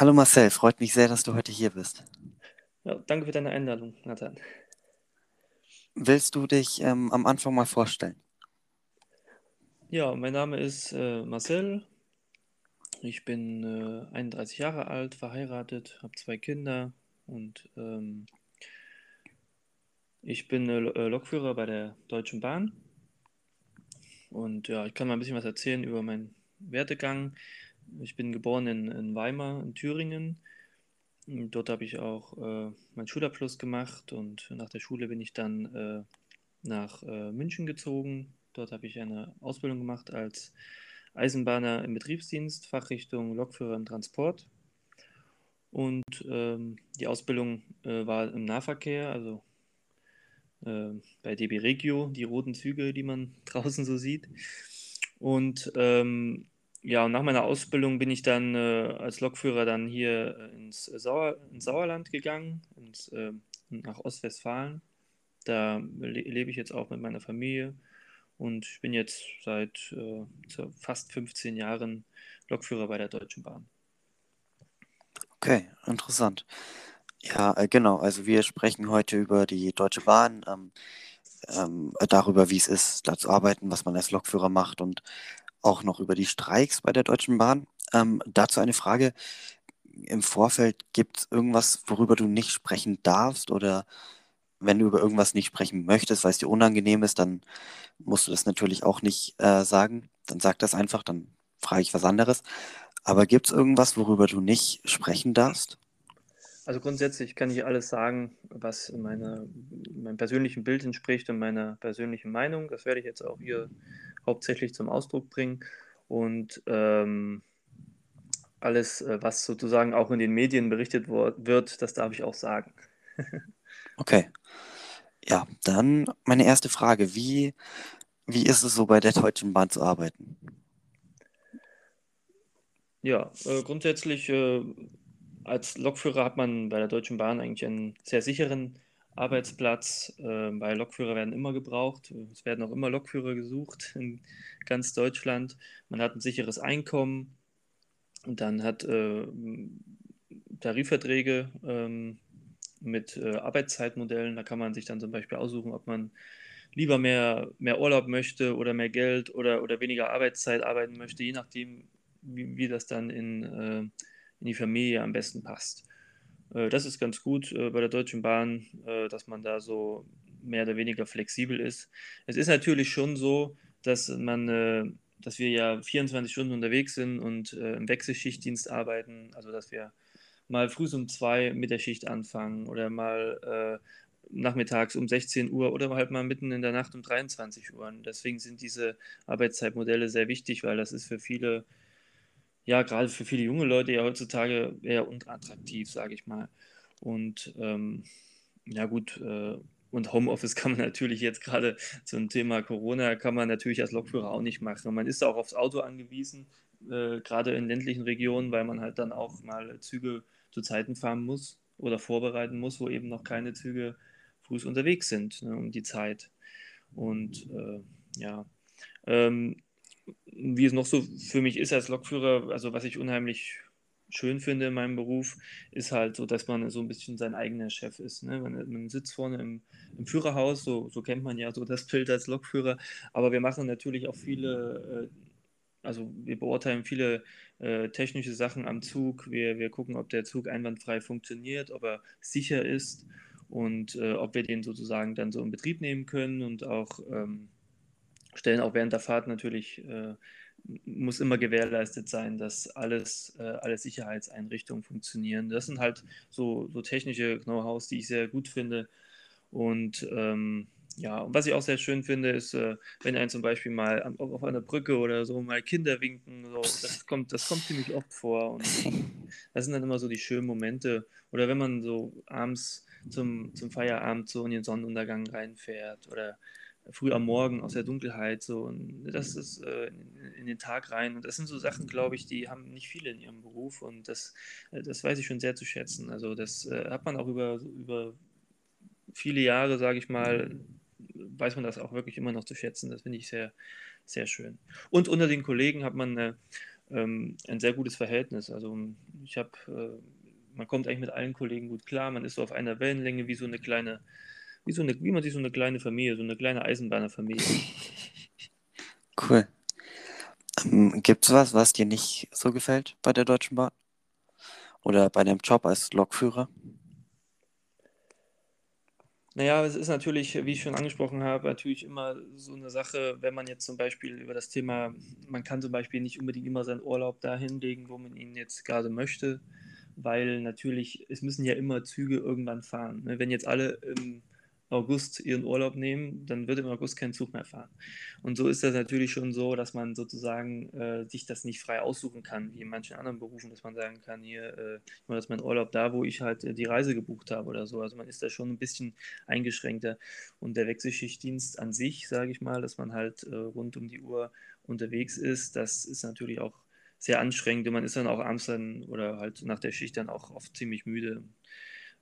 Hallo Marcel, freut mich sehr, dass du heute hier bist. Ja, danke für deine Einladung, Nathan. Willst du dich ähm, am Anfang mal vorstellen? Ja, mein Name ist äh, Marcel. Ich bin äh, 31 Jahre alt, verheiratet, habe zwei Kinder und ähm, ich bin äh, äh, Lokführer bei der Deutschen Bahn. Und ja, ich kann mal ein bisschen was erzählen über meinen Werdegang. Ich bin geboren in, in Weimar in Thüringen. Und dort habe ich auch äh, meinen Schulabschluss gemacht und nach der Schule bin ich dann äh, nach äh, München gezogen. Dort habe ich eine Ausbildung gemacht als Eisenbahner im Betriebsdienst, Fachrichtung Lokführer im Transport. Und ähm, die Ausbildung äh, war im Nahverkehr, also äh, bei DB Regio, die roten Züge, die man draußen so sieht. Und ähm, ja, und nach meiner Ausbildung bin ich dann äh, als Lokführer dann hier äh, ins, Sauer, ins Sauerland gegangen, ins, äh, nach Ostwestfalen. Da le lebe ich jetzt auch mit meiner Familie und ich bin jetzt seit äh, fast 15 Jahren Lokführer bei der Deutschen Bahn. Okay, interessant. Ja, äh, genau. Also wir sprechen heute über die Deutsche Bahn, ähm, ähm, darüber, wie es ist, da zu arbeiten, was man als Lokführer macht und auch noch über die Streiks bei der Deutschen Bahn. Ähm, dazu eine Frage. Im Vorfeld gibt es irgendwas, worüber du nicht sprechen darfst oder wenn du über irgendwas nicht sprechen möchtest, weil es dir unangenehm ist, dann musst du das natürlich auch nicht äh, sagen. Dann sag das einfach, dann frage ich was anderes. Aber gibt es irgendwas, worüber du nicht sprechen darfst? Also grundsätzlich kann ich alles sagen, was meine, meinem persönlichen Bild entspricht und meiner persönlichen Meinung. Das werde ich jetzt auch hier hauptsächlich zum Ausdruck bringen. Und ähm, alles, äh, was sozusagen auch in den Medien berichtet wird, das darf ich auch sagen. Okay. Ja, dann meine erste Frage. Wie, wie ist es so bei der Deutschen Bahn zu arbeiten? Ja, äh, grundsätzlich äh, als Lokführer hat man bei der Deutschen Bahn eigentlich einen sehr sicheren Arbeitsplatz, äh, weil Lokführer werden immer gebraucht. Es werden auch immer Lokführer gesucht in ganz Deutschland. Man hat ein sicheres Einkommen und dann hat äh, Tarifverträge ähm, mit äh, Arbeitszeitmodellen. Da kann man sich dann zum Beispiel aussuchen, ob man lieber mehr, mehr Urlaub möchte oder mehr Geld oder, oder weniger Arbeitszeit arbeiten möchte, je nachdem, wie, wie das dann in, äh, in die Familie am besten passt. Äh, das ist ganz gut äh, bei der Deutschen Bahn, äh, dass man da so mehr oder weniger flexibel ist. Es ist natürlich schon so, dass man, dass wir ja 24 Stunden unterwegs sind und im Wechselschichtdienst arbeiten, also dass wir mal früh um zwei mit der Schicht anfangen oder mal nachmittags um 16 Uhr oder halt mal mitten in der Nacht um 23 Uhr. Und deswegen sind diese Arbeitszeitmodelle sehr wichtig, weil das ist für viele, ja, gerade für viele junge Leute ja heutzutage eher unattraktiv, sage ich mal. Und ähm, ja gut, äh, und Homeoffice kann man natürlich jetzt gerade zum Thema Corona, kann man natürlich als Lokführer auch nicht machen. Und man ist auch aufs Auto angewiesen, äh, gerade in ländlichen Regionen, weil man halt dann auch mal Züge zu Zeiten fahren muss oder vorbereiten muss, wo eben noch keine Züge früh unterwegs sind, ne, um die Zeit. Und äh, ja, ähm, wie es noch so für mich ist als Lokführer, also was ich unheimlich schön finde in meinem Beruf, ist halt so, dass man so ein bisschen sein eigener Chef ist. Ne? Man, man sitzt vorne im, im Führerhaus, so, so kennt man ja so das Bild als Lokführer, aber wir machen natürlich auch viele, äh, also wir beurteilen viele äh, technische Sachen am Zug. Wir, wir gucken, ob der Zug einwandfrei funktioniert, ob er sicher ist und äh, ob wir den sozusagen dann so in Betrieb nehmen können und auch ähm, stellen auch während der Fahrt natürlich, äh, muss immer gewährleistet sein, dass alles, äh, alle Sicherheitseinrichtungen funktionieren. Das sind halt so, so technische Know-hows, die ich sehr gut finde. Und ähm, ja, und was ich auch sehr schön finde, ist, äh, wenn ein zum Beispiel mal am- auf einer Brücke oder so mal Kinder winken, so, das kommt, das kommt ziemlich oft vor. Und das sind dann immer so die schönen Momente. Oder wenn man so abends zum, zum Feierabend so in den Sonnenuntergang reinfährt oder früh am Morgen aus der Dunkelheit so und das ist äh, in, den Tag rein und das sind so Sachen, glaube ich, die haben nicht viele in ihrem Beruf und das, äh, das weiß ich schon sehr zu schätzen. Also das äh, hat man auch über, über viele Jahre, sage ich mal, weiß man das auch wirklich immer noch zu schätzen. Das finde ich sehr, sehr schön. Und unter den Kollegen hat man eine ähm, ein sehr gutes Verhältnis. Also ich habe, äh, man kommt eigentlich mit allen Kollegen gut klar, man ist so auf einer Wellenlänge wie so eine kleine, wie so eine, wie man sich so eine kleine Familie, so eine kleine Eisenbahnerfamilie. Cool. Ähm, Gibt es was, was dir nicht so gefällt bei der Deutschen Bahn? Oder bei deinem Job als Lokführer? Naja, es ist natürlich, wie ich schon angesprochen habe, natürlich immer so eine Sache, wenn man jetzt zum Beispiel über das Thema, man kann zum Beispiel nicht unbedingt immer seinen Urlaub da hinlegen, wo man ihn jetzt gerade möchte, weil natürlich, es müssen ja immer Züge irgendwann fahren. Ne? Wenn jetzt alle im August ihren Urlaub nehmen, dann wird im August kein Zug mehr fahren. Und so ist das natürlich schon so, dass man sozusagen äh, sich das nicht frei aussuchen kann, wie in manchen anderen Berufen, dass man sagen kann, hier, äh, ich mache jetzt meinen Urlaub da, wo ich halt äh, die Reise gebucht habe oder so. Also man ist da schon ein bisschen eingeschränkter. Und der Wechselschichtdienst an sich, sage ich mal, dass man halt äh, rund um die Uhr unterwegs ist, das ist natürlich auch sehr anstrengend. Und man ist dann auch abends dann oder halt nach der Schicht dann auch oft ziemlich müde.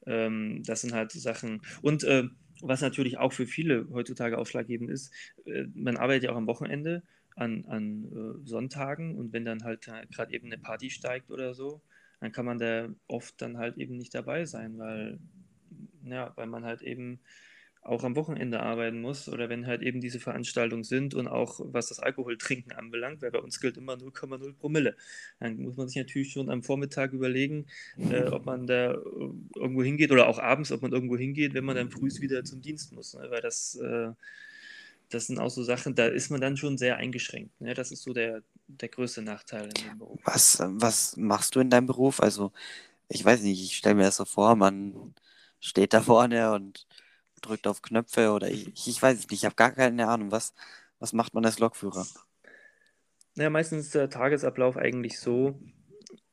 Ähm, das sind halt Sachen. Und äh, was natürlich auch für viele heutzutage ausschlaggebend ist, äh, man arbeitet ja auch am Wochenende an, an äh, Sonntagen und wenn dann halt gerade eben eine Party steigt oder so, dann kann man da oft dann halt eben nicht dabei sein, weil, ja, weil man halt eben auch am Wochenende arbeiten muss oder wenn halt eben diese Veranstaltungen sind und auch was das Alkoholtrinken anbelangt, weil bei uns gilt immer 0,0 Promille. Dann muss man sich natürlich schon am Vormittag überlegen, äh, ob man da äh, irgendwo hingeht oder auch abends, ob man irgendwo hingeht, wenn man dann früh wieder zum Dienst muss, ne? weil das, äh, das sind auch so Sachen, da ist man dann schon sehr eingeschränkt. Ne? Das ist so der, der größte Nachteil in dem Beruf. Was, was machst du in deinem Beruf? Also, ich weiß nicht, ich stelle mir das so vor, man steht da vorne und drückt auf Knöpfe oder ich, ich weiß es nicht, ich habe gar keine Ahnung. Was, was macht man als Lokführer? Naja, meistens ist der Tagesablauf eigentlich so,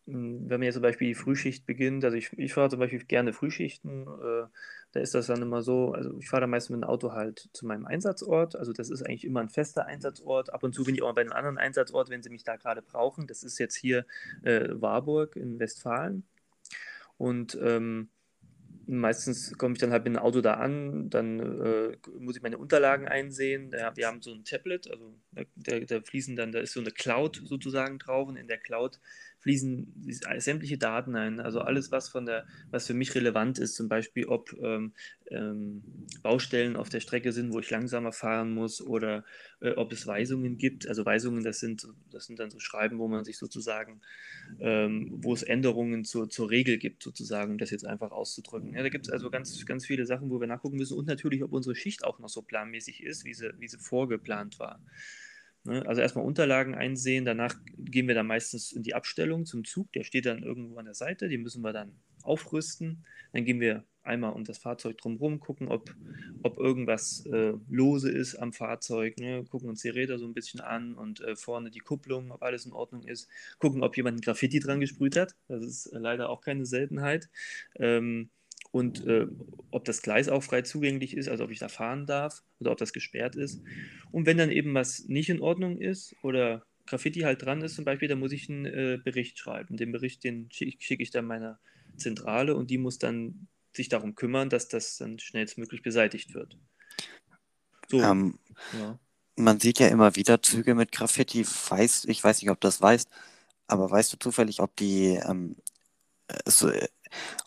hm, wenn man jetzt zum Beispiel die Frühschicht beginnt, also ich, ich fahre zum Beispiel gerne Frühschichten, äh, da ist das dann immer so, also ich fahre dann meistens mit dem Auto halt zu meinem Einsatzort, also das ist eigentlich immer ein fester Einsatzort, ab und zu bin ich auch bei einem anderen Einsatzort, wenn sie mich da gerade brauchen, das ist jetzt hier äh, Warburg in Westfalen und ähm, meistens komme ich dann halt mit dem Auto da an, dann äh, muss ich meine Unterlagen einsehen. Ja, wir haben so ein Tablet, also da, da, fließen dann, da ist so eine Cloud sozusagen drauf und in der Cloud fließen sämtliche Daten ein. Also alles, was von der, was für mich relevant ist, zum Beispiel, ob ähm, ähm, Baustellen auf der Strecke sind, wo ich langsamer fahren muss oder äh, ob es Weisungen gibt. Also Weisungen, das sind, das sind dann so Schreiben, wo man sich sozusagen, ähm, wo es Änderungen zur, zur Regel gibt, sozusagen, um das jetzt einfach auszudrücken. Ja, da gibt es also ganz, ganz viele Sachen, wo wir nachgucken müssen und natürlich, ob unsere Schicht auch noch so planmäßig ist, wie sie, wie sie vorgeplant war. Ne? Also erstmal Unterlagen einsehen, danach gehen wir dann meistens in die Abstellung zum Zug, der steht dann irgendwo an der Seite, die müssen wir dann aufrüsten. Dann gehen wir einmal um das Fahrzeug drumherum, gucken, ob, ob irgendwas äh, lose ist am Fahrzeug, ne? gucken uns die Räder so ein bisschen an und äh, vorne die Kupplung, ob alles in Ordnung ist, gucken, ob jemand ein Graffiti dran gesprüht hat, das ist äh, leider auch keine Seltenheit. Ähm, und äh, ob das Gleis auch frei zugänglich ist, also ob ich da fahren darf oder ob das gesperrt ist. Und wenn dann eben was nicht in Ordnung ist oder Graffiti halt dran ist zum Beispiel, dann muss ich einen äh, Bericht schreiben. Den Bericht, den schicke schick ich dann meiner Zentrale und die muss dann sich darum kümmern, dass das dann schnellstmöglich beseitigt wird. So. Ähm, ja. Man sieht ja immer wieder Züge mit Graffiti. Weiß, ich weiß nicht, ob du das weißt, aber weißt du zufällig, ob die ähm, so,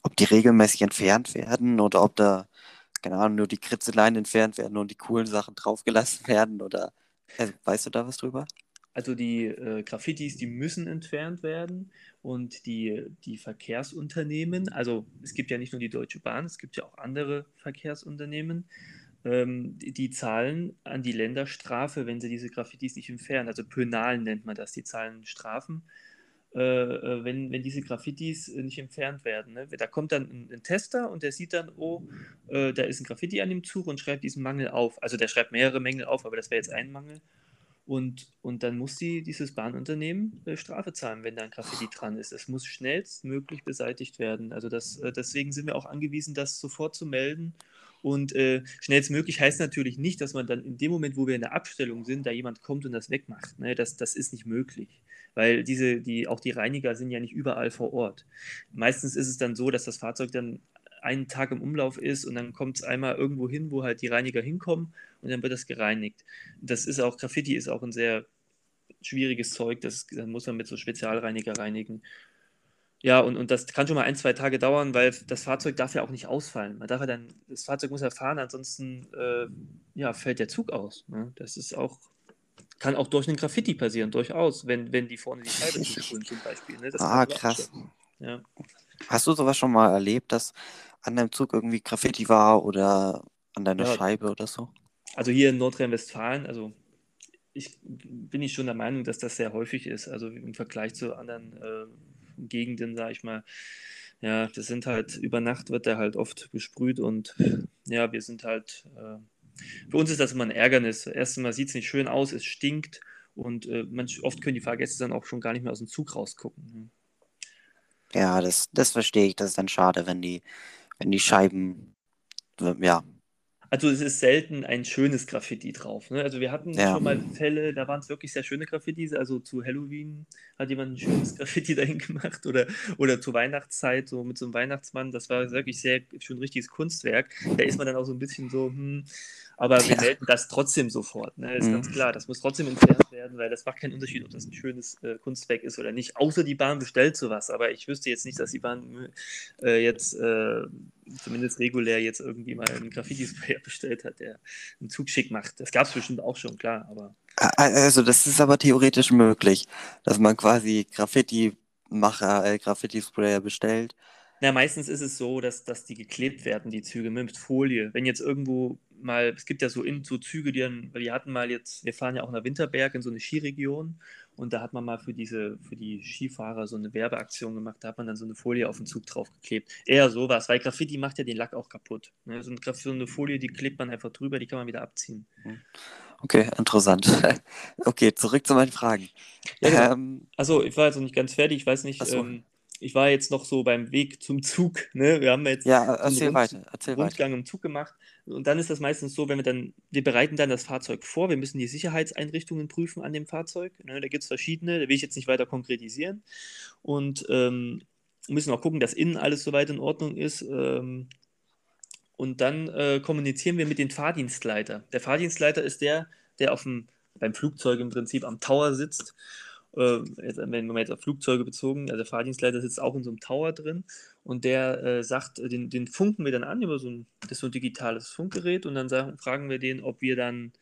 ob die regelmäßig entfernt werden oder ob da, keine Ahnung, nur die Kritzeleien entfernt werden und die coolen Sachen draufgelassen werden oder also, weißt du da was drüber? Also die äh, Graffitis, die müssen entfernt werden und die, die Verkehrsunternehmen, also es gibt ja nicht nur die Deutsche Bahn, es gibt ja auch andere Verkehrsunternehmen, ähm, die, die, zahlen an die Länder Strafe, wenn sie diese Graffitis nicht entfernen. Also Pönalen nennt man das, die zahlen Strafen äh, äh, wenn, wenn diese Graffitis äh, nicht entfernt werden. Ne? Da kommt dann ein, ein, Tester und der sieht dann, oh, äh, da ist ein Graffiti an dem Zug und schreibt diesen Mangel auf. Also der schreibt mehrere Mängel auf, aber das wäre jetzt ein Mangel. Und, und dann muss die, dieses Bahnunternehmen äh, Strafe zahlen, wenn da ein Graffiti dran ist. Es muss schnellstmöglich beseitigt werden. Also das, äh, deswegen sind wir auch angewiesen, das sofort zu melden. Und äh, schnellstmöglich heißt natürlich nicht, dass man dann in dem Moment, wo wir in der Abstellung sind, da jemand kommt und das wegmacht. Ne? Das, das ist nicht möglich weil diese, die, auch die Reiniger sind ja nicht überall vor Ort. Meistens ist es dann so, dass das Fahrzeug dann einen Tag im Umlauf ist und dann kommt es einmal irgendwo hin, wo halt die Reiniger hinkommen und dann wird das gereinigt. Das ist auch, Graffiti ist auch ein sehr schwieriges Zeug, das, das muss man mit so Spezialreiniger reinigen. Ja, und, und das kann schon mal ein, zwei Tage dauern, weil das Fahrzeug darf ja auch nicht ausfallen. Man darf ja dann, das Fahrzeug muss ja fahren, ansonsten äh, ja, fällt der Zug aus. Ne? Das ist auch, kann auch durch einen Graffiti passieren, durchaus, wenn, wenn die vorne die Scheibe zusprühen zum Beispiel. Ne? ah, krass. Ja. Hast du sowas schon mal erlebt, dass an deinem Zug irgendwie Graffiti war oder an deiner ja. Scheibe oder so? Also hier in Nordrhein-Westfalen, also ich bin ich schon der Meinung, dass das sehr häufig ist. Also im Vergleich zu anderen äh, Gegenden, sage ich mal. Ja, das sind halt, über Nacht wird der halt oft besprüht und ja, wir sind halt, äh, für uns ist das immer ein Ärgernis. Erstmal sieht es nicht schön aus, es stinkt und äh, manch, oft können die Fahrgäste dann auch schon gar nicht mehr aus dem Zug rausgucken. Ne? Ja, das, das verstehe ich. Das ist dann schade, wenn die, wenn die Scheiben, ja, also es ist selten ein schönes Graffiti drauf. Ne? Also wir hatten ja. schon mal Fälle, da waren es wirklich sehr schöne Graffitis. Also zu Halloween hat jemand ein schönes Graffiti dahin gemacht oder, oder zur Weihnachtszeit so mit so einem Weihnachtsmann. Das war wirklich sehr schon ein richtiges Kunstwerk. Da ist man dann auch so ein bisschen so, hm, aber wir ja. melden das trotzdem sofort. Ne? Ist mhm. ganz klar. Das muss trotzdem entfernt werden, weil das macht keinen Unterschied, ob das ein schönes äh, Kunstwerk ist oder nicht. Außer die Bahn bestellt sowas. Aber ich wüsste jetzt nicht, dass die Bahn äh, jetzt äh, zumindest regulär jetzt irgendwie mal einen Graffiti-Sprayer bestellt hat, der einen Zug schick macht. Das gab es bestimmt auch schon, klar. Aber also das ist aber theoretisch möglich, dass man quasi Graffiti-Macher, äh, Graffiti-Sprayer bestellt. Na, meistens ist es so, dass, dass die geklebt werden, die Züge mit Folie. Wenn jetzt irgendwo mal, es gibt ja so, in, so Züge, die dann, wir hatten mal jetzt, wir fahren ja auch nach Winterberg in so eine Skiregion und da hat man mal für diese, für die Skifahrer so eine Werbeaktion gemacht, da hat man dann so eine Folie auf den Zug draufgeklebt. Eher sowas, weil Graffiti macht ja den Lack auch kaputt. Ne? So, eine, so eine Folie, die klebt man einfach drüber, die kann man wieder abziehen. Hm. Okay, interessant. okay, zurück zu meinen Fragen. Ja, genau. ähm, also ich war jetzt noch nicht ganz fertig, ich weiß nicht, so. ähm, ich war jetzt noch so beim Weg zum Zug. Ne? Wir haben jetzt ja, erzähl einen Rund weiter, erzähl Rundgang weiter. im Zug gemacht. Und dann ist das meistens so, wenn wir dann, wir bereiten dann das Fahrzeug vor, wir müssen die Sicherheitseinrichtungen prüfen an dem Fahrzeug. Ne? Da gibt es verschiedene, da will ich jetzt nicht weiter konkretisieren. Und ähm, müssen auch gucken, dass innen alles soweit in Ordnung ist. Ähm, und dann äh, kommunizieren wir mit dem Fahrdienstleiter. Der Fahrdienstleiter ist der, der auf dem, beim Flugzeug im Prinzip am Tower sitzt äh, jetzt, wenn man jetzt auf Flugzeuge bezogen, also der Fahrdienstleiter sitzt auch in so einem Tower drin und der äh, sagt, äh, den, den funken wir dann an über so ein, das so ein digitales Funkgerät und dann sagen, fragen wir den, ob wir dann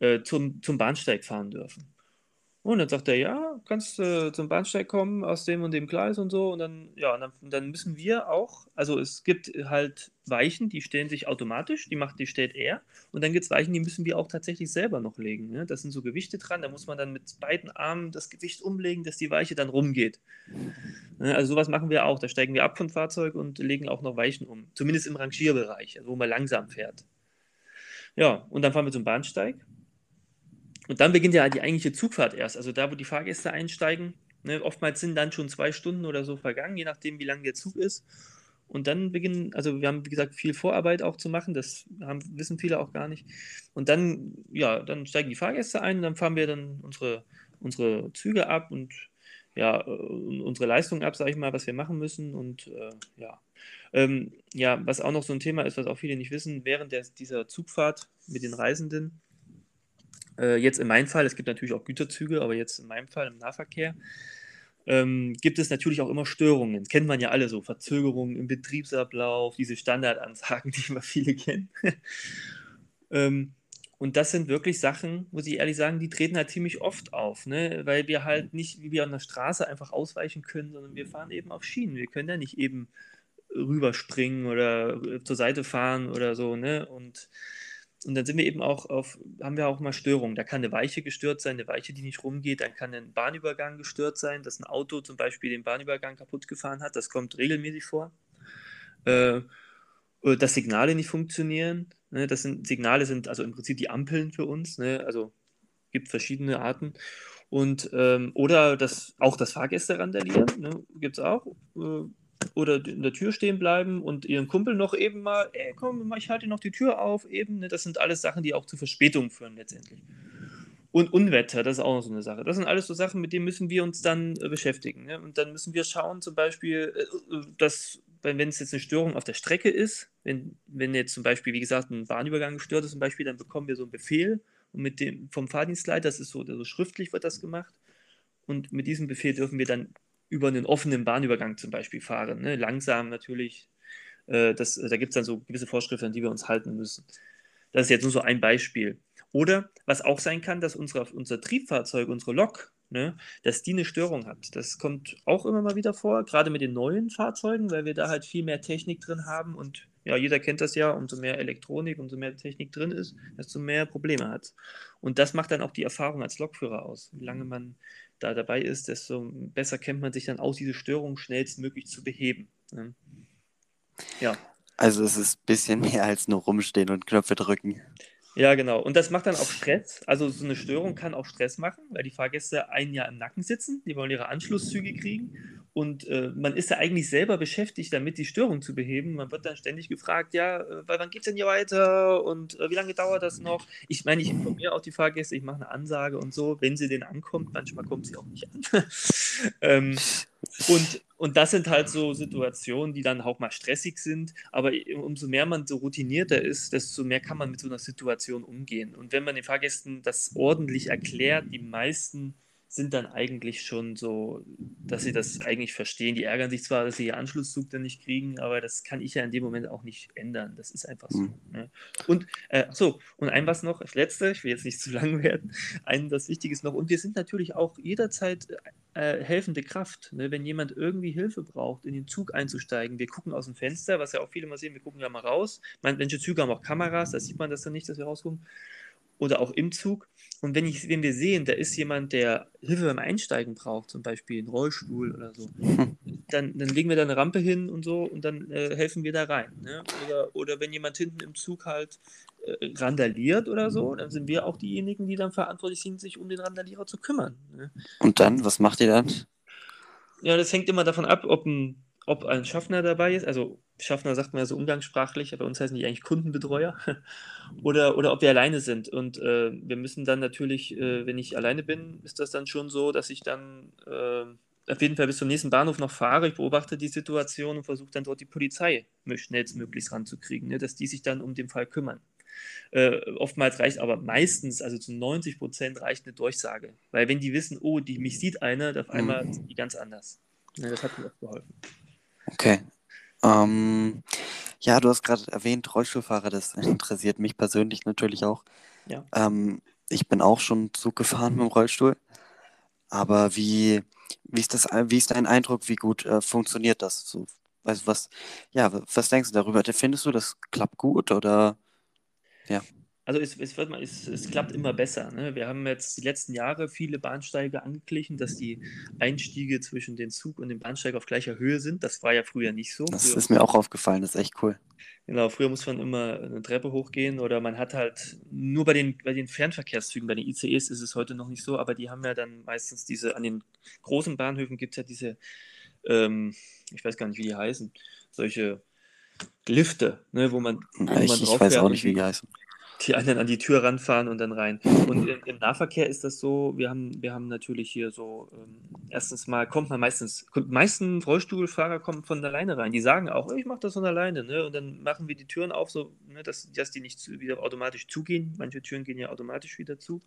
äh, zum, zum Bahnsteig fahren dürfen. Und dann sagt er, ja, kannst äh, zum Bahnsteig kommen aus dem und dem Gleis und so. Und dann, ja, dann, dann, müssen wir auch, also es gibt halt Weichen, die stellen sich automatisch, die macht, die stellt er. Und dann gibt es Weichen, die müssen wir auch tatsächlich selber noch legen. Ne? Das sind so Gewichte dran, da muss man dann mit beiden Armen das Gewicht umlegen, dass die Weiche dann rumgeht. Ne? Also sowas machen wir auch. Da steigen wir ab vom Fahrzeug und legen auch noch Weichen um. Zumindest im Rangierbereich, also wo man langsam fährt. Ja, und dann fahren wir zum Bahnsteig. Und dann beginnt ja die eigentliche Zugfahrt erst. Also da, wo die Fahrgäste einsteigen. Ne, oftmals sind dann schon zwei Stunden oder so vergangen, je nachdem, wie lang der Zug ist. Und dann beginnen, also wir haben, wie gesagt, viel Vorarbeit auch zu machen, das haben, wissen viele auch gar nicht. Und dann, ja, dann steigen die Fahrgäste ein und dann fahren wir dann unsere, unsere Züge ab und ja, unsere Leistung ab, sage ich mal, was wir machen müssen. Und äh, ja. Ähm, ja, was auch noch so ein Thema ist, was auch viele nicht wissen, während der, dieser Zugfahrt mit den Reisenden äh, jetzt in meinem Fall, es gibt natürlich auch Güterzüge, aber jetzt in meinem Fall im Nahverkehr, ähm, gibt es natürlich auch immer Störungen. Das kennt man ja alle so, Verzögerungen im Betriebsablauf, diese Standardansagen, die immer viele kennen. ähm, und das sind wirklich Sachen, muss ich ehrlich sagen, die treten halt ziemlich oft auf, ne? weil wir halt nicht wie wir an der Straße einfach ausweichen können, sondern wir fahren eben auf Schienen. Wir können ja nicht eben rüberspringen oder äh, zur Seite fahren oder so. Ne? Und und dann sind wir eben auch auf, haben wir auch mal Störungen. Da kann eine Weiche gestört sein, eine Weiche, die nicht rumgeht. Dann kann ein Bahnübergang gestört sein, dass ein Auto zum Beispiel den Bahnübergang kaputt gefahren hat. Das kommt regelmäßig vor. Äh, dass Signale nicht funktionieren. Ne? Das sind Signale sind also im Prinzip die Ampeln für uns. Ne? Also gibt verschiedene Arten. Und ähm, oder das, auch das Fahrgäste randalieren, ne? gibt es auch. Äh, oder in der Tür stehen bleiben und ihren Kumpel noch eben mal, ey, komm, ich halte noch die Tür auf, eben. Ne? Das sind alles Sachen, die auch zu Verspätungen führen letztendlich. Und Unwetter, das ist auch noch so eine Sache. Das sind alles so Sachen, mit denen müssen wir uns dann äh, beschäftigen. Ne? Und dann müssen wir schauen, zum Beispiel, äh, äh dass, wenn es jetzt eine Störung auf der Strecke ist, wenn, wenn jetzt zum Beispiel, wie gesagt, ein Bahnübergang gestört ist, zum Beispiel, dann bekommen wir so einen Befehl und mit dem vom Fahrdienstleiter, das ist so, also schriftlich wird das gemacht. Und mit diesem Befehl dürfen wir dann über einen offenen Bahnübergang zum Beispiel fahren. Ne? Langsam natürlich. Äh, das, da gibt es dann so gewisse Vorschriften, an die wir uns halten müssen. Das ist jetzt nur so ein Beispiel. Oder was auch sein kann, dass unsere, unser Triebfahrzeug, unsere Lok, ne, dass die eine Störung hat. Das kommt auch immer mal wieder vor, gerade mit den neuen Fahrzeugen, weil wir da halt viel mehr Technik drin haben und ja, jeder kennt das ja, umso mehr Elektronik, umso mehr Technik drin ist, desto mehr Probleme hat. Und das macht dann auch die Erfahrung als Lokführer aus. Wie lange man da dabei ist, desto besser kennt man sich dann aus, diese Störung schnellstmöglich zu beheben. Ne? Ja. Also es ist ein bisschen mehr als nur rumstehen und Knöpfe drücken. Ja, genau. Und das macht dann auch Stress. Also so eine Störung kann auch Stress machen, weil die Fahrgäste ein Jahr im Nacken sitzen, die wollen ihre Anschlusszüge kriegen und äh, man ist ja eigentlich selber beschäftigt, damit die Störung zu beheben. Man wird dann ständig gefragt, ja, äh, wann geht es denn hier weiter und äh, wie lange dauert das noch? Ich meine, ich informiere auch die Fahrgäste, ich mache eine Ansage und so, wenn sie denn ankommt. Manchmal kommt sie auch nicht an. ähm, und, und das sind halt so Situationen, die dann auch mal stressig sind. Aber umso mehr man so routinierter ist, desto mehr kann man mit so einer Situation umgehen. Und wenn man den Fahrgästen das ordentlich erklärt, die meisten sind dann eigentlich schon so, dass sie das eigentlich verstehen. Die ärgern sich zwar, dass sie ihr Anschlusszug dann nicht kriegen, aber das kann ich ja in dem Moment auch nicht ändern. Das ist einfach so. Mhm. Ne? Und äh, so, und ein was noch, das letzte, ich will jetzt nicht zu lang werden, ein das Wichtige noch, und wir sind natürlich auch jederzeit äh, helfende Kraft. Ne? Wenn jemand irgendwie Hilfe braucht, in den Zug einzusteigen, wir gucken aus dem Fenster, was ja auch viele mal sehen, wir gucken ja mal raus. Manche Züge haben auch Kameras, da sieht man das dann nicht, dass wir rausgucken oder auch im Zug. Und wenn, ich, wenn wir sehen, da ist jemand, der Hilfe beim Einsteigen braucht, zum Beispiel einen Rollstuhl oder so, dann, dann legen wir da eine Rampe hin und so und dann äh, helfen wir da rein. Ne? Oder, oder wenn jemand hinten im Zug halt äh, randaliert oder so, dann sind wir auch diejenigen, die dann verantwortlich sind, sich um den Randalierer zu kümmern. Ne? Und dann, was macht ihr dann? Ja, das hängt immer davon ab, ob ein, ob ein Schaffner dabei ist, also Schaffner sagt man ja so umgangssprachlich, aber bei uns heißen die eigentlich Kundenbetreuer, oder, oder ob wir alleine sind. Und äh, wir müssen dann natürlich, äh, wenn ich alleine bin, ist das dann schon so, dass ich dann äh, auf jeden Fall bis zum nächsten Bahnhof noch fahre. Ich beobachte die Situation und versuche dann dort die Polizei schnellstmöglichst ranzukriegen, ne, dass die sich dann um den Fall kümmern. Äh, oftmals reicht aber meistens, also zu 90 Prozent reicht eine Durchsage. Weil wenn die wissen, oh, die, mich sieht einer, auf einmal mhm. sind die ganz anders. Ja, das hat mir auch geholfen. Okay, ähm, ja, du hast gerade erwähnt, Rollstuhlfahrer, das interessiert mich persönlich natürlich auch. Ja. Ähm, ich bin auch schon Zug gefahren mit dem Rollstuhl. Aber wie, wie, ist das, wie ist dein Eindruck, wie gut äh, funktioniert das? So, weißt, was, ja, was denkst du darüber? Findest du, das klappt gut oder ja? Also es, es, wird mal, es, es klappt immer besser. Ne? Wir haben jetzt die letzten Jahre viele Bahnsteige angeglichen, dass die Einstiege zwischen dem Zug und dem Bahnsteig auf gleicher Höhe sind. Das war ja früher nicht so. Das früher ist mir auch aufgefallen, das ist echt cool. Genau, früher muss man immer eine Treppe hochgehen oder man hat halt nur bei den, bei den Fernverkehrszügen, bei den ICEs ist es heute noch nicht so, aber die haben ja dann meistens diese, an den großen Bahnhöfen gibt es ja diese, ähm, ich weiß gar nicht, wie die heißen, solche Lifte, ne, wo man, wo man ich, ich weiß auch nicht, wie die heißen die anderen an die Tür ranfahren und dann rein. Und im, Nahverkehr ist das so, wir haben, wir haben natürlich hier so, ähm, erstens mal kommt man meistens, die meisten Rollstuhlfahrer kommen von alleine rein. Die sagen auch, ich mache das von alleine, ne? Und dann machen wir die Türen auf, so, ne, dass, dass die nicht zu, wieder automatisch zugehen. Manche Türen gehen ja automatisch wieder zu,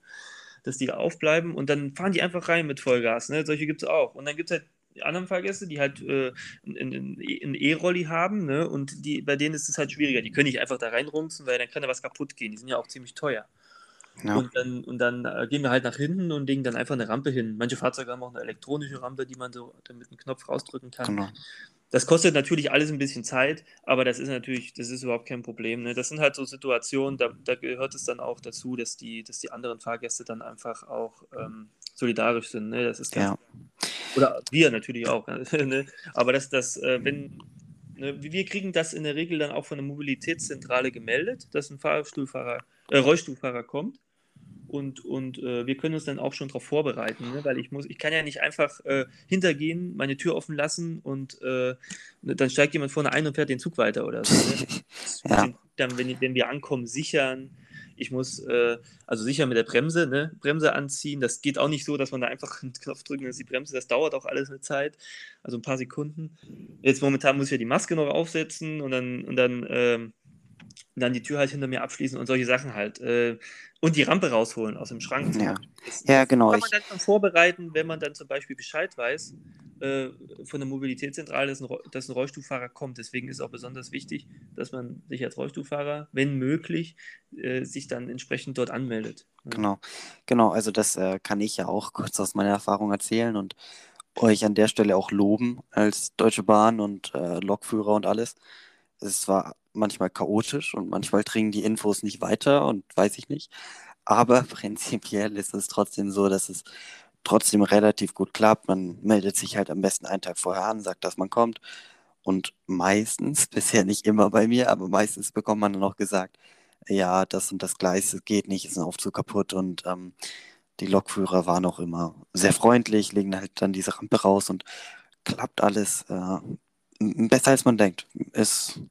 dass die aufbleiben und dann fahren die einfach rein mit Vollgas. Ne? Solche gibt es auch. Und dann gibt es halt anderen Fahrgäste, die halt äh, einen E-Rolli haben, ne? Und die, bei denen ist es halt schwieriger. Die können nicht einfach da reinrumsen, weil dann kann da was kaputt gehen. Die sind ja auch ziemlich teuer. Ja. Und dann, und dann äh, gehen wir halt nach hinten und legen dann einfach eine Rampe hin. Manche Fahrzeuge haben auch eine elektronische Rampe, die man so mit einem Knopf rausdrücken kann. Genau. Das kostet natürlich alles ein bisschen Zeit, aber das ist natürlich, das ist überhaupt kein Problem. Ne? Das sind halt so Situationen, da, da, gehört es dann auch dazu, dass die, dass die anderen Fahrgäste dann einfach auch ähm, solidarisch sind. Ne? Das ist ja. Oder wir natürlich auch. ne? Aber dass das, äh, wenn, ne, wir kriegen das in der Regel dann auch von der Mobilitätszentrale gemeldet, dass ein Fahrstuhlfahrer, äh, Rollstuhlfahrer kommt. Und, und äh, wir können uns dann auch schon darauf vorbereiten, ne? weil ich muss, ich kann ja nicht einfach äh, hintergehen, meine Tür offen lassen und äh, dann steigt jemand vorne ein und fährt den Zug weiter oder so. Ne? ja. Dann, wenn, wenn wir ankommen, sichern, ich muss äh, also sicher mit der Bremse, ne, Bremse anziehen. Das geht auch nicht so, dass man da einfach einen Knopf drückt und ist die Bremse. Das dauert auch alles eine Zeit, also ein paar Sekunden. Jetzt momentan muss ich ja die Maske noch aufsetzen und dann, und dann ähm, dann die Tür halt hinter mir abschließen und solche Sachen halt. Äh, und die Rampe rausholen aus dem Schrank. Ja, das, ja genau. Kann man dann schon vorbereiten, wenn man dann zum Beispiel Bescheid weiß äh, von der Mobilitätszentrale, dass ein, dass ein Rollstuhlfahrer kommt. Deswegen ist auch besonders wichtig, dass man sich als Rollstuhlfahrer, wenn möglich, äh, sich dann entsprechend dort anmeldet. Genau, genau. Also das äh, kann ich ja auch kurz aus meiner Erfahrung erzählen und euch an der Stelle auch loben als Deutsche Bahn und äh, Lokführer und alles. Es war manchmal chaotisch und manchmal dringen die Infos nicht weiter und weiß ich nicht. Aber prinzipiell ist es trotzdem so, dass es trotzdem relativ gut klappt. Man meldet sich halt am besten einen Tag vorher an, sagt, dass man kommt. Und meistens, bisher nicht immer bei mir, aber meistens bekommt man dann auch gesagt, ja, das und das Gleis geht nicht, ist ein Aufzug kaputt. Und ähm, die Lokführer waren auch immer sehr freundlich, legen halt dann diese Rampe raus und klappt alles äh, besser als man denkt. Ist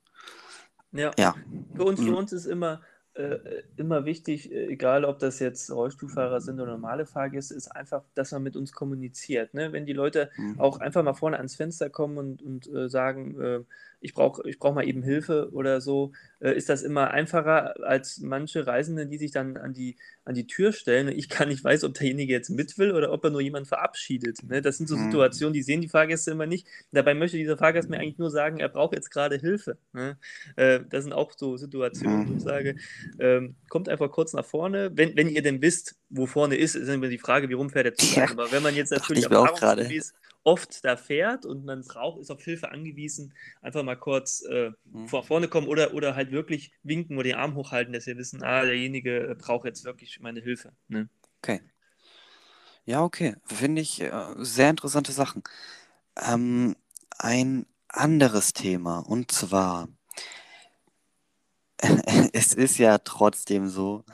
ja. ja. Für uns, für mhm. uns ist immer, äh, immer wichtig, äh, egal ob das jetzt Rollstuhlfahrer sind oder normale Fahrgäste, ist einfach, dass man mit uns kommuniziert. Ne? Wenn die Leute mhm. auch einfach mal vorne ans Fenster kommen und, und äh, sagen, äh, ich brauche ich brauch mal eben Hilfe oder so, äh, ist das immer einfacher als manche Reisende, die sich dann an die, an die Tür stellen und ich gar nicht weiß, ob derjenige jetzt mit will oder ob er nur jemanden verabschiedet. Ne? Das sind so mhm. Situationen, die sehen die Fahrgäste immer nicht. Dabei möchte dieser Fahrgast mir eigentlich nur sagen, er braucht jetzt gerade Hilfe. Ne? Äh, das sind auch so Situationen, wo ich sage, ähm, kommt einfach kurz nach vorne. Wenn, wenn ihr denn wisst, wo vorne ist, ist immer die Frage, wie rum fährt der Zug. Ja, Aber wenn man jetzt natürlich erfahrungsgemäß oft da fährt und man braucht, ist auf Hilfe angewiesen, einfach mal kurz äh, mhm. vor vorne kommen oder, oder halt wirklich winken oder den Arm hochhalten, dass wir wissen, ah, derjenige äh, braucht jetzt wirklich meine Hilfe. Ne? Okay. Ja, okay. Finde ich äh, sehr interessante Sachen. Ähm, ein anderes Thema und zwar, es ist ja trotzdem so,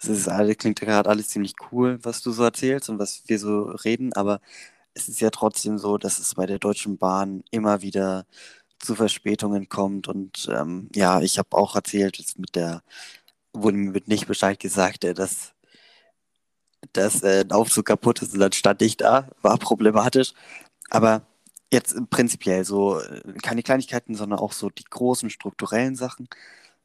es ist alles, klingt gerade alles ziemlich cool, was du so erzählst und was wir so reden, aber es ist ja trotzdem so, dass es bei der Deutschen Bahn immer wieder zu Verspätungen kommt. Und ähm, ja, ich habe auch erzählt, dass mit der, wurde mir nicht Bescheid gesagt, äh, dass, dass äh, ein Aufzug kaputt ist und dann stand ich da, war problematisch. Aber jetzt prinzipiell so äh, keine Kleinigkeiten, sondern auch so die großen strukturellen Sachen.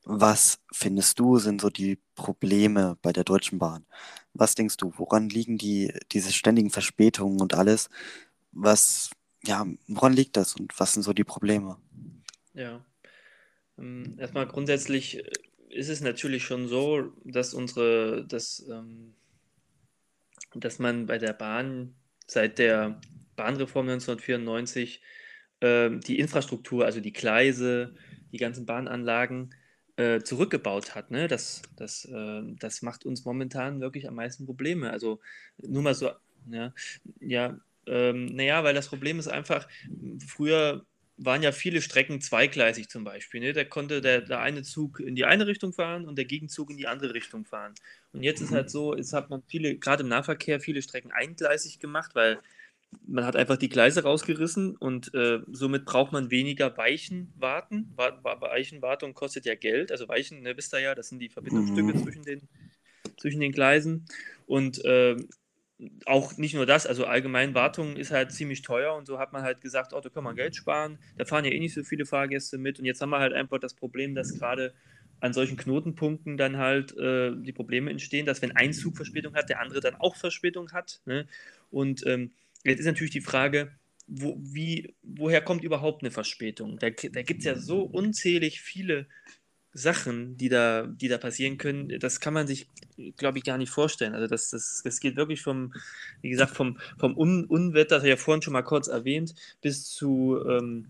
Was findest du, sind so die Probleme bei der Deutschen Bahn? Was denkst du, woran liegen die, diese ständigen Verspätungen und alles? Was, ja, woran liegt das und was sind so die Probleme? Ja, ähm, erstmal grundsätzlich äh, ist es natürlich schon so, dass unsere, dass, ähm, dass man bei der Bahn seit der Bahnreform 1994 äh, die Infrastruktur, also die Gleise, die ganzen Bahnanlagen äh, zurückgebaut hat. Ne? Das, das, äh, das macht uns momentan wirklich am meisten Probleme. Also nur mal so, ja, ja ähm, naja, weil das Problem ist einfach, früher waren ja viele Strecken zweigleisig zum Beispiel. Ne? Da konnte der, der eine Zug in die eine Richtung fahren und der Gegenzug in die andere Richtung fahren. Und jetzt ist halt so, jetzt hat man viele, gerade im Nahverkehr, viele Strecken eingleisig gemacht, weil man hat einfach die Gleise rausgerissen und äh, somit braucht man weniger Weichenwarten. Weichenwartung kostet ja Geld, also Weichen, ne, wisst ihr ja, das sind die Verbindungsstücke mhm. zwischen, den, zwischen den Gleisen. Und äh, auch nicht nur das, also allgemein Wartung ist halt ziemlich teuer und so hat man halt gesagt, oh, da kann man Geld sparen, da fahren ja eh nicht so viele Fahrgäste mit und jetzt haben wir halt einfach das Problem, dass gerade an solchen Knotenpunkten dann halt äh, die Probleme entstehen, dass wenn ein Zug Verspätung hat, der andere dann auch Verspätung hat. Ne? Und ähm, Jetzt ist natürlich die Frage, wo, wie, woher kommt überhaupt eine Verspätung? Da, da gibt es ja so unzählig viele Sachen, die da, die da passieren können. Das kann man sich, glaube ich, gar nicht vorstellen. Also das, das, das geht wirklich vom, wie gesagt, vom, vom Un Unwetter, das habe ich ja vorhin schon mal kurz erwähnt, bis zu ähm,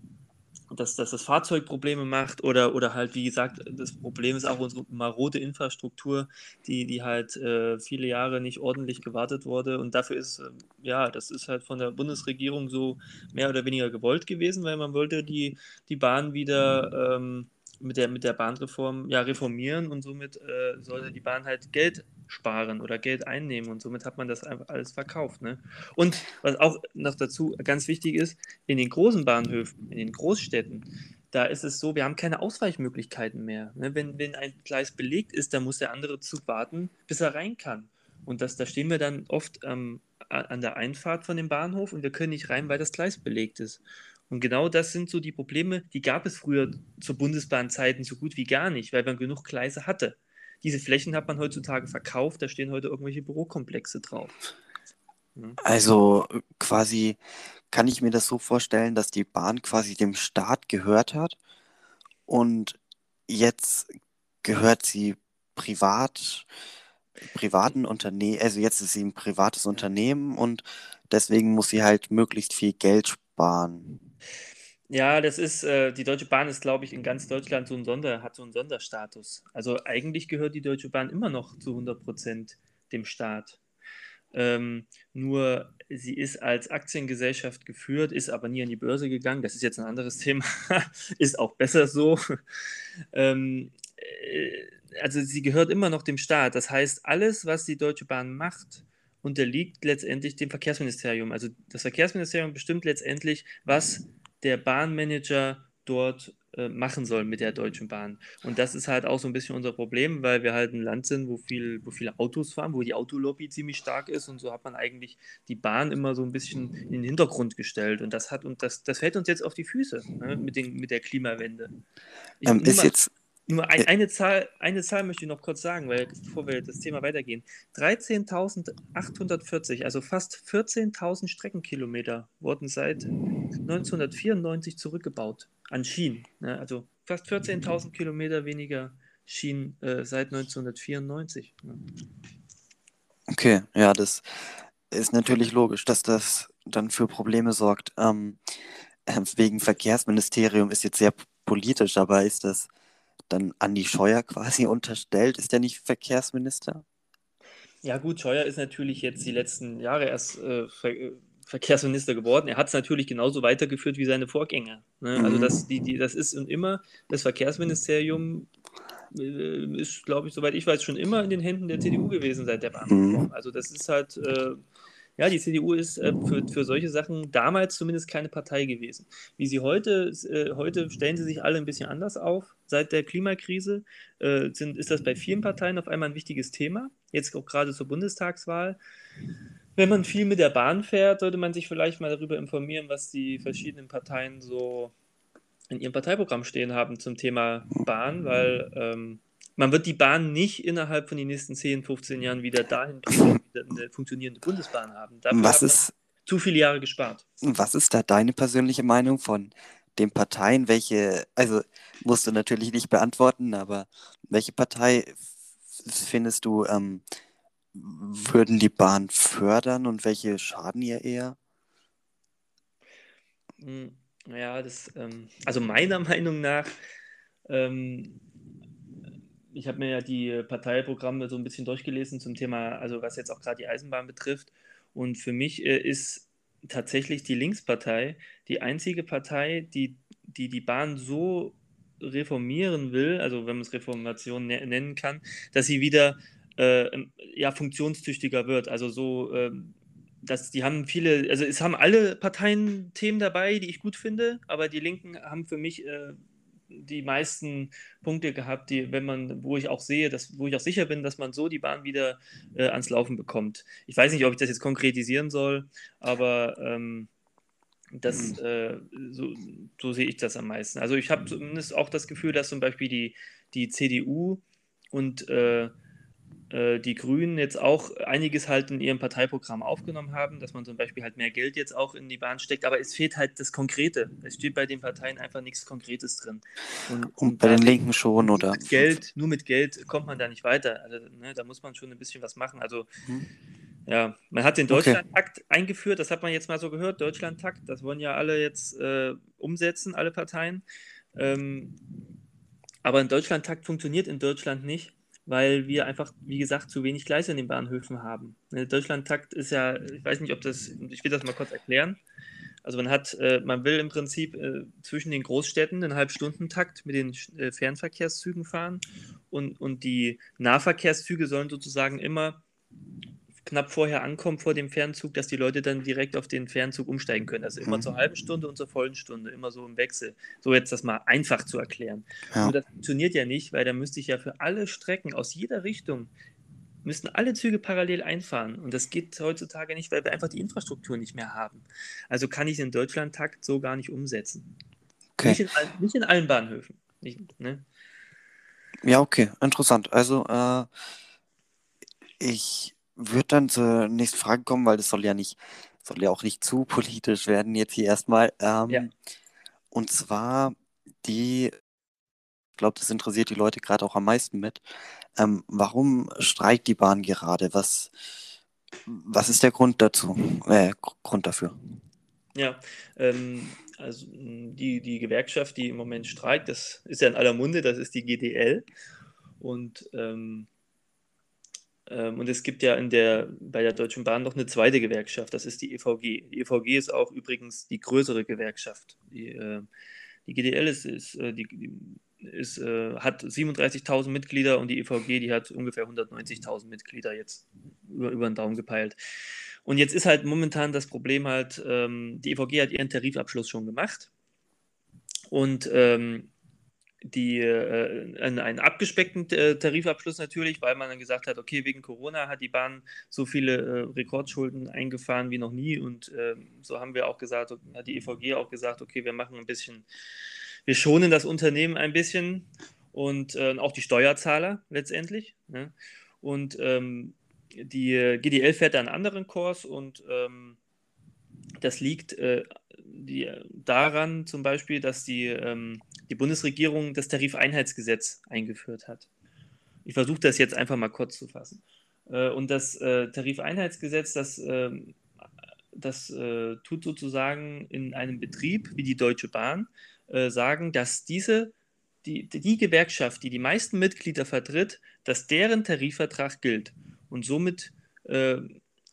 dass, dass das Fahrzeug Probleme macht oder, oder halt, wie gesagt, das Problem ist auch unsere marode Infrastruktur, die, die halt äh, viele Jahre nicht ordentlich gewartet wurde. Und dafür ist, äh, ja, das ist halt von der Bundesregierung so mehr oder weniger gewollt gewesen, weil man wollte die, die Bahn wieder ähm, mit, der, mit der Bahnreform ja, reformieren und somit äh, sollte die Bahn halt Geld sparen oder Geld einnehmen und somit hat man das einfach alles verkauft. Ne? Und was auch noch dazu ganz wichtig ist, in den großen Bahnhöfen, in den Großstädten, da ist es so, wir haben keine Ausweichmöglichkeiten mehr. Ne? Wenn, wenn ein Gleis belegt ist, dann muss der andere Zug warten, bis er rein kann. Und das, da stehen wir dann oft ähm, an der Einfahrt von dem Bahnhof und wir können nicht rein, weil das Gleis belegt ist. Und genau das sind so die Probleme, die gab es früher zur Bundesbahnzeiten so gut wie gar nicht, weil man genug Gleise hatte. Diese Flächen hat man heutzutage verkauft, da stehen heute irgendwelche Bürokomplexe drauf. Also quasi kann ich mir das so vorstellen, dass die Bahn quasi dem Staat gehört hat und jetzt gehört sie privat, privaten Unternehmen, also jetzt ist sie ein privates Unternehmen und deswegen muss sie halt möglichst viel Geld sparen. Ja, das ist, äh, die Deutsche Bahn ist, glaube ich, in ganz Deutschland so ein Sonder, hat so einen Sonderstatus. Also eigentlich gehört die Deutsche Bahn immer noch zu 100 Prozent dem Staat. Ähm, nur sie ist als Aktiengesellschaft geführt, ist aber nie an die Börse gegangen. Das ist jetzt ein anderes Thema. ist auch besser so. ähm, äh, also sie gehört immer noch dem Staat. Das heißt, alles, was die Deutsche Bahn macht, unterliegt letztendlich dem Verkehrsministerium. Also das Verkehrsministerium bestimmt letztendlich, was der Bahnmanager dort äh, machen soll mit der Deutschen Bahn. Und das ist halt auch so ein bisschen unser Problem, weil wir halt ein Land sind, wo, viel, wo viele Autos fahren, wo die Autolobby ziemlich stark ist und so hat man eigentlich die Bahn immer so ein bisschen in den Hintergrund gestellt. Und das hat und das, das fällt uns jetzt auf die Füße ne, mit, den, mit der Klimawende. Ich, ähm, ist jetzt nur ein, eine, Zahl, eine Zahl möchte ich noch kurz sagen, weil bevor wir das Thema weitergehen. 13.840, also fast 14.000 Streckenkilometer wurden seit 1994 zurückgebaut an Schienen. Ne? Also fast 14.000 Kilometer weniger Schienen äh, seit 1994. Ne? Okay, ja, das ist natürlich logisch, dass das dann für Probleme sorgt. Ähm, äh, wegen Verkehrsministerium ist jetzt sehr politisch, aber ist das dann Andi Scheuer quasi unterstellt? Ist der nicht Verkehrsminister? Ja, gut, Scheuer ist natürlich jetzt die letzten Jahre erst äh, Ver äh, Verkehrsminister geworden. Er hat es natürlich genauso weitergeführt wie seine Vorgänger. Ne? Also mhm. Also, das, die, die, das ist und immer das Verkehrsministerium äh, ist, glaube ich, soweit ich weiß, schon immer in den Händen der CDU gewesen seit der Bahnreform. Mhm. Also, das ist halt. Äh, ja, die CDU ist äh, für, für solche Sachen damals zumindest keine Partei gewesen. Wie sie heute, äh, heute stellen sie sich alle ein bisschen anders auf. Seit der Klimakrise äh, sind, ist das bei vielen Parteien auf einmal ein wichtiges Thema. Jetzt auch gerade zur Bundestagswahl. Wenn man viel mit der Bahn fährt, sollte man sich vielleicht mal darüber informieren, was die verschiedenen Parteien so in ihrem Parteiprogramm stehen haben zum Thema Bahn, weil ähm, man wird die Bahn nicht innerhalb von den nächsten 10, 15 Jahren wieder dahin bringen, wieder eine funktionierende Bundesbahn haben. Dafür was ist, zu viele Jahre gespart. Was ist da deine persönliche Meinung von den Parteien? Welche, also musst du natürlich nicht beantworten, aber welche Partei findest du, ähm, würden die Bahn fördern und welche schaden ihr eher? Hm, ja, das, ähm, also meiner Meinung nach ähm, ich habe mir ja die Parteiprogramme so ein bisschen durchgelesen zum Thema, also was jetzt auch gerade die Eisenbahn betrifft. Und für mich äh, ist tatsächlich die Linkspartei die einzige Partei, die die, die Bahn so reformieren will, also wenn man es Reformation ne nennen kann, dass sie wieder äh, ja, funktionstüchtiger wird. Also so, äh, dass die haben viele, also es haben alle Parteien Themen dabei, die ich gut finde, aber die Linken haben für mich äh, die meisten Punkte gehabt, die, wenn man, wo ich auch sehe, dass, wo ich auch sicher bin, dass man so die Bahn wieder äh, ans Laufen bekommt. Ich weiß nicht, ob ich das jetzt konkretisieren soll, aber ähm, das, mhm. äh, so, so, sehe ich das am meisten. Also ich habe zumindest auch das Gefühl, dass zum Beispiel die, die CDU und äh, äh, die Grünen jetzt auch einiges halt in ihrem Parteiprogramm aufgenommen haben, dass man zum Beispiel halt mehr Geld jetzt auch in die Bahn steckt, aber es fehlt halt das Konkrete. Es steht bei den Parteien einfach nichts Konkretes drin. Und, und bei den Linken schon, oder? Mit Geld, nur mit Geld kommt man da nicht weiter. Also ne, da muss man schon ein bisschen was machen. Also mhm. ja, man hat den Deutschlandtakt okay. eingeführt, das hat man jetzt mal so gehört, Deutschlandtakt, das wollen ja alle jetzt äh, umsetzen, alle Parteien. Ähm, aber ein Deutschlandtakt funktioniert in Deutschland nicht weil wir einfach, wie gesagt, zu wenig Gleise in den Bahnhöfen haben. Der ne, Deutschlandtakt ist ja, ich weiß nicht, ob das, ich will das mal kurz erklären. Also man hat, äh, man will im Prinzip äh, zwischen den Großstädten einen Halbstundentakt mit den äh, Fernverkehrszügen fahren und, und die Nahverkehrszüge sollen sozusagen immer knapp vorher ankommt vor dem Fernzug, dass die Leute dann direkt auf den Fernzug umsteigen können. Also immer mhm. zur halben Stunde und zur vollen Stunde, immer so im Wechsel. So jetzt das mal einfach zu erklären. Ja. Nur das funktioniert ja nicht, weil da müsste ich ja für alle Strecken aus jeder Richtung müssten alle Züge parallel einfahren. Und das geht heutzutage nicht, weil wir einfach die Infrastruktur nicht mehr haben. Also kann ich den Deutschlandtakt so gar nicht umsetzen. Okay. Nicht, in, nicht, in, allen Bahnhöfen. Nicht, ne? Ja, okay, interessant. Also äh, ich würde dann zur nächsten Frage kommen, weil das soll ja nicht, soll ja auch nicht zu politisch werden jetzt hier erstmal. Ähm, ja. Und zwar die, ich glaube, das interessiert die Leute gerade auch am meisten mit. Ähm, warum streikt die Bahn gerade? Was, was ist der Grund dazu? Äh, Grund dafür? Ja, ähm, also die, die Gewerkschaft, die im Moment streikt, das ist ja in aller Munde, das ist die GDL. Und, ähm, und es gibt ja in der, bei der Deutschen Bahn noch eine zweite Gewerkschaft, das ist die EVG. Die EVG ist auch übrigens die größere Gewerkschaft. Die, äh, die GDL ist, ist, äh, die, ist, äh, hat 37.000 Mitglieder und die EVG, die hat ungefähr 190.000 Mitglieder jetzt über, über den Daumen gepeilt. Und jetzt ist halt momentan das Problem halt, ähm, die EVG hat ihren Tarifabschluss schon gemacht und ähm, die, äh, einen, abgespeckten äh, Tarifabschluss natürlich, weil man dann gesagt hat, okay, wegen Corona hat die Bahn so viele äh, Rekordschulden eingefahren wie noch nie und ähm, so haben wir auch gesagt, hat die EVG auch gesagt, okay, wir machen ein bisschen, wir schonen das Unternehmen ein bisschen und äh, auch die Steuerzahler letztendlich. Ne? Und ähm, die GDL fährt da einen anderen Kurs und ähm, das liegt äh, die, daran zum Beispiel, dass die, ähm, die Bundesregierung das Tarifeinheitsgesetz eingeführt hat. Ich versuche das jetzt einfach mal kurz zu fassen. Äh, und das äh, Tarifeinheitsgesetz, das, ähm, das äh, tut sozusagen in einem Betrieb wie die Deutsche Bahn sagen, dass diese die, die Gewerkschaft, die die meisten Mitglieder vertritt, dass deren Tarifvertrag gilt. Und somit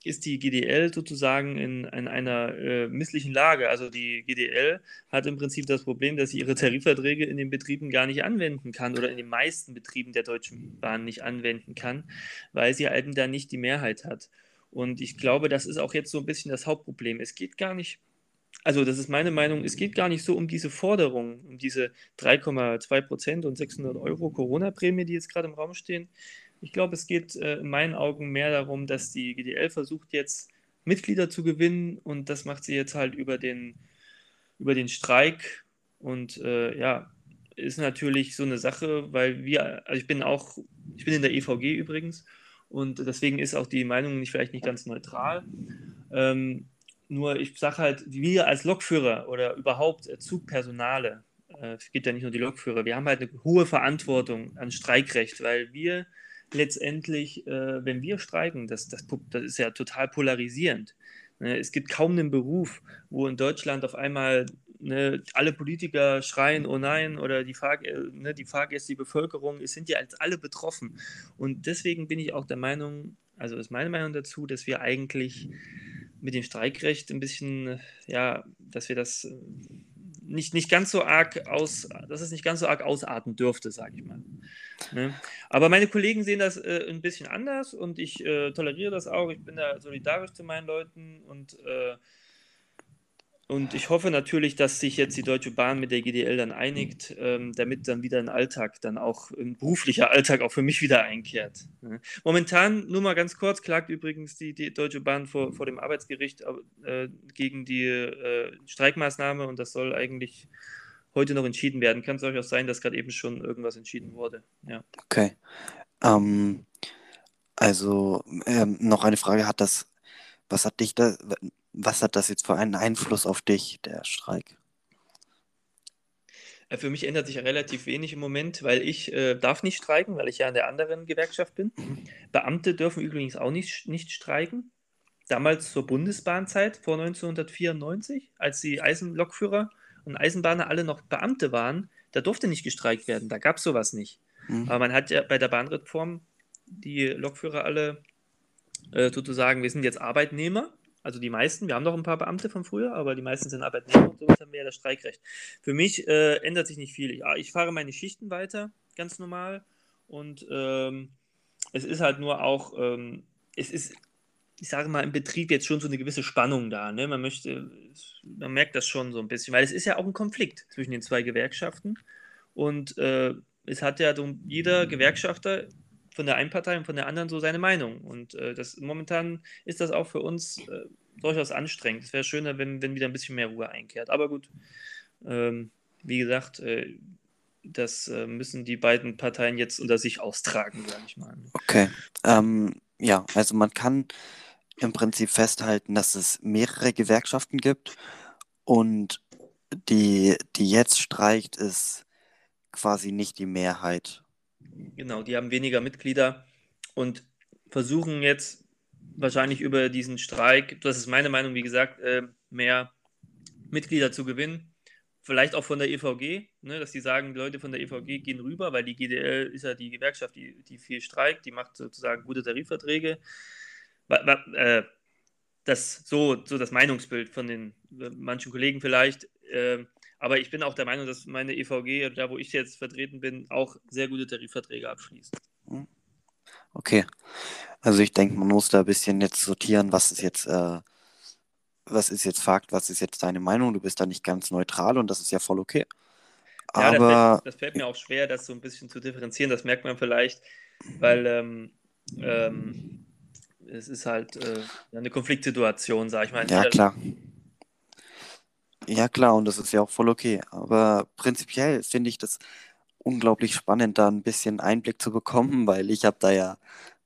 ist die GDL sozusagen in, in einer äh, misslichen Lage. Also die GDL hat im Prinzip das Problem, dass sie ihre Tarifverträge in den Betrieben gar nicht anwenden kann oder in den meisten Betrieben der Deutschen Bahn nicht anwenden kann, weil sie eben da nicht die Mehrheit hat. Und ich glaube, das ist auch jetzt so ein bisschen das Hauptproblem. Es geht gar nicht, also das ist meine Meinung, es geht gar nicht so um diese Forderung, um diese 3,2 Prozent und 600 Euro Corona-Prämie, die jetzt gerade im Raum stehen. Ich glaube, es geht äh, in meinen Augen mehr darum, dass die GDL versucht jetzt Mitglieder zu gewinnen und das macht sie jetzt halt über den, über den Streik und äh, ja, ist natürlich so eine Sache, weil wir, also ich bin auch, ich bin in der EVG übrigens und deswegen ist auch die Meinung nicht vielleicht nicht ganz neutral. Ähm, nur ich sage halt, wir als Lokführer oder überhaupt Zugpersonale, äh, es geht ja nicht nur die Lokführer, wir haben halt eine hohe Verantwortung an Streikrecht, weil wir letztendlich, äh, wenn wir streiken, das, das, das ist ja total polarisierend. Ne? Es gibt kaum einen Beruf, wo in Deutschland auf einmal ne, alle Politiker schreien, oh nein, oder die, Fahr äh, ne, die Fahrgäste, die Bevölkerung, es sind ja als alle betroffen. Und deswegen bin ich auch der Meinung, also ist meine Meinung dazu, dass wir eigentlich mit dem Streikrecht ein bisschen, ja, dass wir das äh, nicht, nicht ganz so arg aus, dass es nicht ganz so arg ausarten dürfte, sage ich mal. Ne? Aber meine Kollegen sehen das äh, ein bisschen anders und ich äh, toleriere das auch. Ich bin da solidarisch zu meinen Leuten und äh, und ich hoffe natürlich, dass sich jetzt die Deutsche Bahn mit der GDL dann einigt, ähm, damit dann wieder ein Alltag, dann auch ein beruflicher Alltag auch für mich wieder einkehrt. Momentan, nur mal ganz kurz, klagt übrigens die, die Deutsche Bahn vor, vor dem Arbeitsgericht äh, gegen die äh, Streikmaßnahme und das soll eigentlich heute noch entschieden werden. Kann es auch sein, dass gerade eben schon irgendwas entschieden wurde. Ja. Okay. Ähm, also ähm, noch eine Frage, hat das, was hat dich da, was hat das jetzt für einen Einfluss auf dich, der Streik? Äh, für mich ändert sich relativ wenig im Moment, weil ich äh, darf nicht streiken, weil ich ja in der anderen Gewerkschaft bin. Mhm. Beamte dürfen übrigens auch nicht, nicht streiken. Damals zur Bundesbahnzeit vor 1994, als die Eisenlokführer und Eisenbahner alle noch Beamte waren, da durfte nicht gestreikt werden. Da gab es sowas nicht. Mhm. Aber man hat ja bei der Bahnreform die Lokführer alle äh, sozusagen, wir sind jetzt Arbeitnehmer also die meisten, wir haben noch ein paar Beamte von früher, aber die meisten sind Arbeitnehmer und somit haben wir ja das Streikrecht. Für mich äh, ändert sich nicht viel. Ich, ich, fahre meine Schichten weiter, ganz normal. Und ähm, es ist halt nur auch, ähm, es ist, ich sage mal, im Betrieb jetzt schon so eine gewisse Spannung da. Ne? Man möchte, man merkt das schon so ein bisschen, weil es ist ja auch ein Konflikt zwischen den zwei Gewerkschaften. Und äh, es hat ja jeder Gewerkschafter von der einen Partei und von der anderen so seine Meinung. Und äh, das momentan ist das auch für uns äh, durchaus anstrengend. Es wäre schöner, wenn, wenn wieder ein bisschen mehr Ruhe einkehrt. Aber gut, ähm, wie gesagt, äh, das äh, müssen die beiden Parteien jetzt unter sich austragen, sage ich mal. Okay. Ähm, ja, also man kann im Prinzip festhalten, dass es mehrere Gewerkschaften gibt und die, die jetzt streikt, ist quasi nicht die Mehrheit. Genau, die haben weniger Mitglieder und versuchen jetzt wahrscheinlich über diesen Streik, das ist meine Meinung, wie gesagt, äh, mehr Mitglieder zu gewinnen. Vielleicht auch von der EVG, ne, dass die sagen, die Leute von der EVG gehen rüber, weil die GDL ist ja die Gewerkschaft, die, die viel streikt, die macht sozusagen gute Tarifverträge. Äh, das so, so das Meinungsbild von den äh, manchen Kollegen vielleicht. Aber ich bin auch der Meinung, dass meine EVG, da wo ich jetzt vertreten bin, auch sehr gute Tarifverträge abschließt. Hm. Okay. Also ich denke, man muss da ein bisschen jetzt sortieren, was ist jetzt, äh, was ist jetzt Fakt, was ist jetzt deine Meinung. Du bist da nicht ganz neutral und das ist ja voll okay. Ja, Aber das fällt, das fällt mir auch schwer, das so ein bisschen zu differenzieren. Das merkt man vielleicht, weil ähm, ähm, es ist halt äh, eine Konfliktsituation, sag ich mal. Ja, klar. Ja, klar, und das ist ja auch voll okay. Aber prinzipiell finde ich das unglaublich spannend, da ein bisschen Einblick zu bekommen, weil ich habe da ja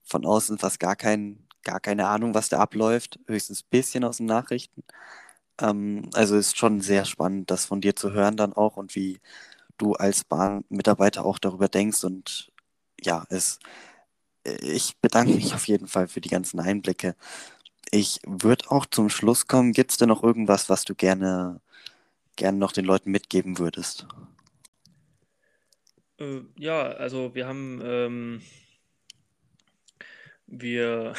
von außen fast gar, kein, gar keine Ahnung, was da abläuft, höchstens ein bisschen aus den Nachrichten. Ähm, also ist schon sehr spannend, das von dir zu hören dann auch und wie du als Bahnmitarbeiter auch darüber denkst. Und ja, es, ich bedanke mich auf jeden Fall für die ganzen Einblicke. Ich würde auch zum Schluss kommen. Gibt es denn noch irgendwas, was du gerne gerne noch den Leuten mitgeben würdest? Äh, ja, also wir haben, ähm, wir,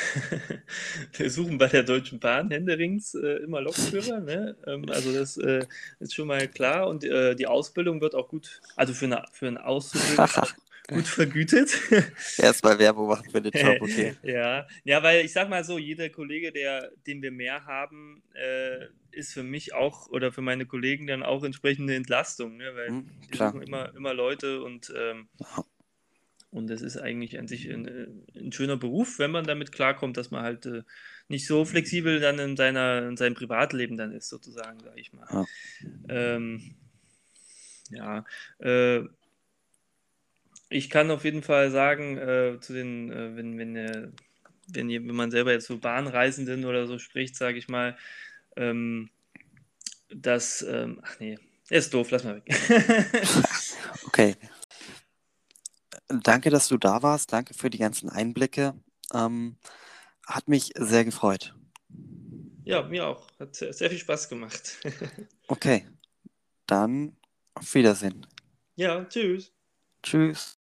wir suchen bei der Deutschen Bahn händerings äh, immer Lokführer, ne? Ähm, also das äh, ist schon mal klar und äh, die Ausbildung wird auch gut, also für, eine, für einen Auszubildenden gut vergütet. Erstmal Werbung machen für den Job, okay. ja. ja, weil ich sag mal so, jeder Kollege, der, den wir mehr haben, äh, ist für mich auch oder für meine Kollegen dann auch entsprechende Entlastung, ne? weil hm, die suchen immer, immer Leute und ähm, und das ist eigentlich an sich ein, äh, ein, schöner Beruf, wenn man damit klarkommt, dass man halt äh, nicht so flexibel dann in, seiner, in seinem Privatleben dann ist, sozusagen, sage ich mal. Ja, ähm, ja äh, ich kann auf jeden Fall sagen, äh, zu den, äh, wenn, wenn, äh, wenn, wenn man selber jetzt so Bahnreisenden oder so spricht, sage ich mal, ähm, dass, ähm, ach nee, er ist doof, lass mal weg. okay. Danke, dass du da warst. Danke für die ganzen Einblicke. Ähm, hat mich sehr gefreut. Ja, mir auch. Hat sehr, sehr viel Spaß gemacht. okay. Dann auf Wiedersehen. Ja, tschüss. Tschüss.